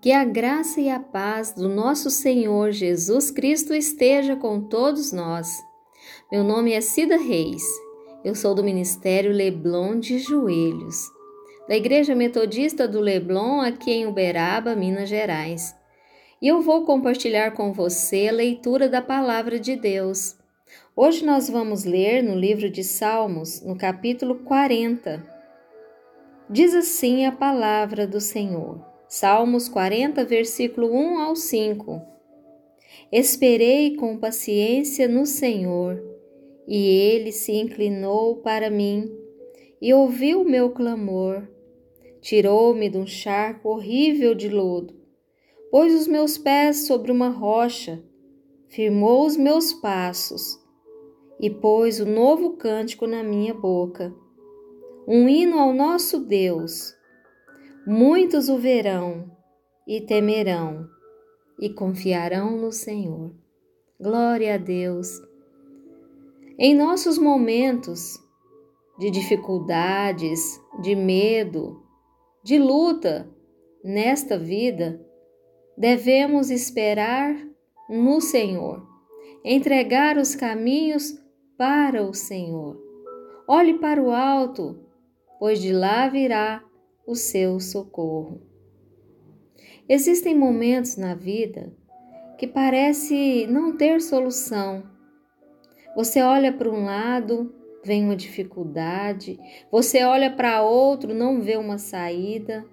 Que a graça e a paz do nosso Senhor Jesus Cristo esteja com todos nós. Meu nome é Cida Reis. Eu sou do Ministério Leblon de Joelhos, da Igreja Metodista do Leblon, aqui em Uberaba, Minas Gerais. E eu vou compartilhar com você a leitura da Palavra de Deus. Hoje nós vamos ler no livro de Salmos, no capítulo 40. Diz assim a palavra do Senhor. Salmos 40, versículo 1 ao 5. Esperei com paciência no Senhor, e ele se inclinou para mim e ouviu meu clamor. Tirou-me de um charco horrível de lodo, pôs os meus pés sobre uma rocha, firmou os meus passos e pôs o novo cântico na minha boca, um hino ao nosso Deus Muitos o verão e temerão e confiarão no Senhor. Glória a Deus. Em nossos momentos de dificuldades, de medo, de luta nesta vida, devemos esperar no Senhor, entregar os caminhos para o Senhor. Olhe para o alto, pois de lá virá o seu socorro. Existem momentos na vida que parece não ter solução. Você olha para um lado, vem uma dificuldade, você olha para outro, não vê uma saída.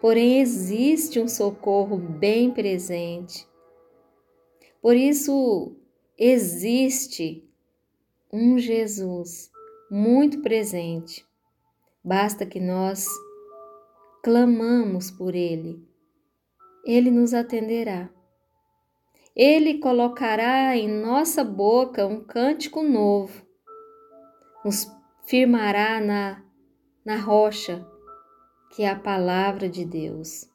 Porém, existe um socorro bem presente. Por isso, existe um Jesus muito presente Basta que nós clamamos por Ele. Ele nos atenderá. Ele colocará em nossa boca um cântico novo, nos firmará na, na rocha, que é a palavra de Deus.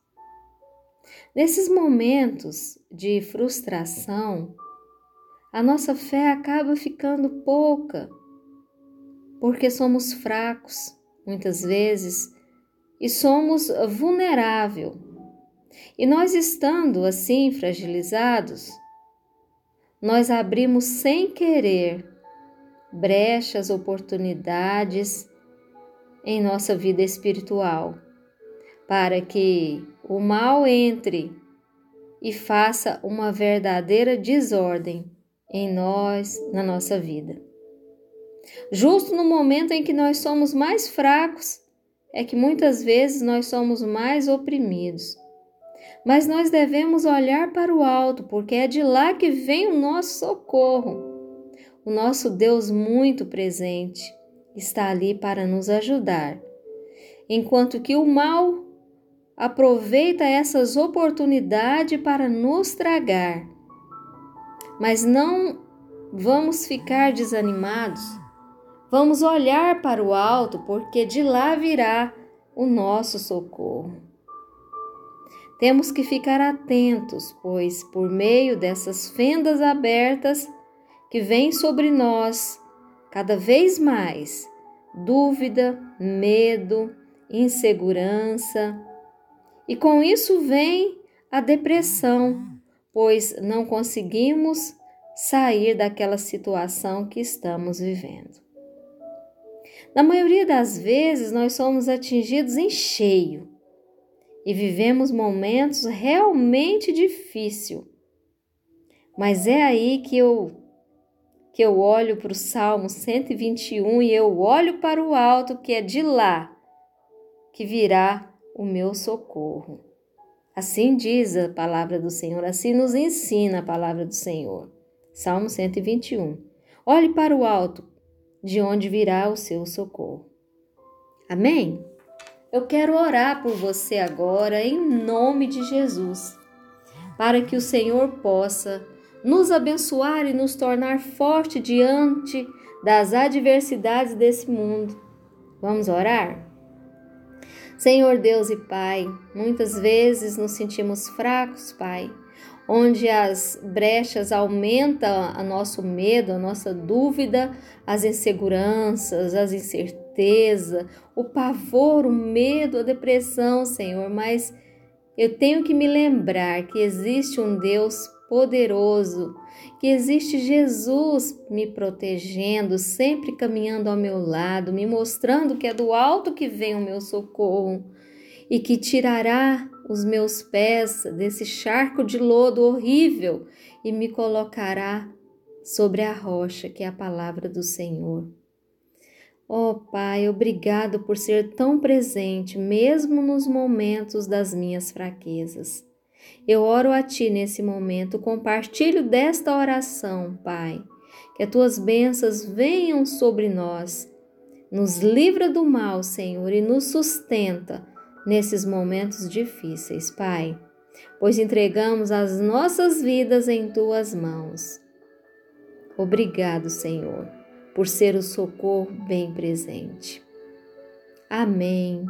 Nesses momentos de frustração, a nossa fé acaba ficando pouca, porque somos fracos muitas vezes, e somos vulnerável. E nós estando assim fragilizados, nós abrimos sem querer brechas, oportunidades em nossa vida espiritual, para que o mal entre e faça uma verdadeira desordem em nós, na nossa vida. Justo no momento em que nós somos mais fracos, é que muitas vezes nós somos mais oprimidos. Mas nós devemos olhar para o alto, porque é de lá que vem o nosso socorro. O nosso Deus muito presente está ali para nos ajudar. Enquanto que o mal aproveita essas oportunidades para nos tragar. Mas não vamos ficar desanimados Vamos olhar para o alto, porque de lá virá o nosso socorro. Temos que ficar atentos, pois por meio dessas fendas abertas que vêm sobre nós, cada vez mais, dúvida, medo, insegurança, e com isso vem a depressão, pois não conseguimos sair daquela situação que estamos vivendo. Na maioria das vezes, nós somos atingidos em cheio e vivemos momentos realmente difíceis. Mas é aí que eu que eu olho para o Salmo 121 e eu olho para o alto, que é de lá que virá o meu socorro. Assim diz a palavra do Senhor, assim nos ensina a palavra do Senhor. Salmo 121. Olhe para o alto, de onde virá o seu socorro. Amém? Eu quero orar por você agora em nome de Jesus, para que o Senhor possa nos abençoar e nos tornar forte diante das adversidades desse mundo. Vamos orar? Senhor Deus e Pai, muitas vezes nos sentimos fracos, Pai, onde as brechas aumentam a nosso medo, a nossa dúvida, as inseguranças, as incertezas, o pavor, o medo, a depressão, Senhor, mas Eu tenho que me lembrar que existe um Deus poderoso, que existe Jesus me protegendo, sempre caminhando ao meu lado, me mostrando que é do alto que vem o meu socorro e que tirará os meus pés desse charco de lodo horrível e me colocará sobre a rocha, que é a palavra do Senhor. Ó oh, Pai, obrigado por ser tão presente, mesmo nos momentos das minhas fraquezas. Eu oro a Ti nesse momento, compartilho desta oração, Pai. Que as Tuas bênçãos venham sobre nós. Nos livra do mal, Senhor, e nos sustenta nesses momentos difíceis, Pai. Pois entregamos as nossas vidas em Tuas mãos. Obrigado, Senhor por ser o socorro bem presente. Amém.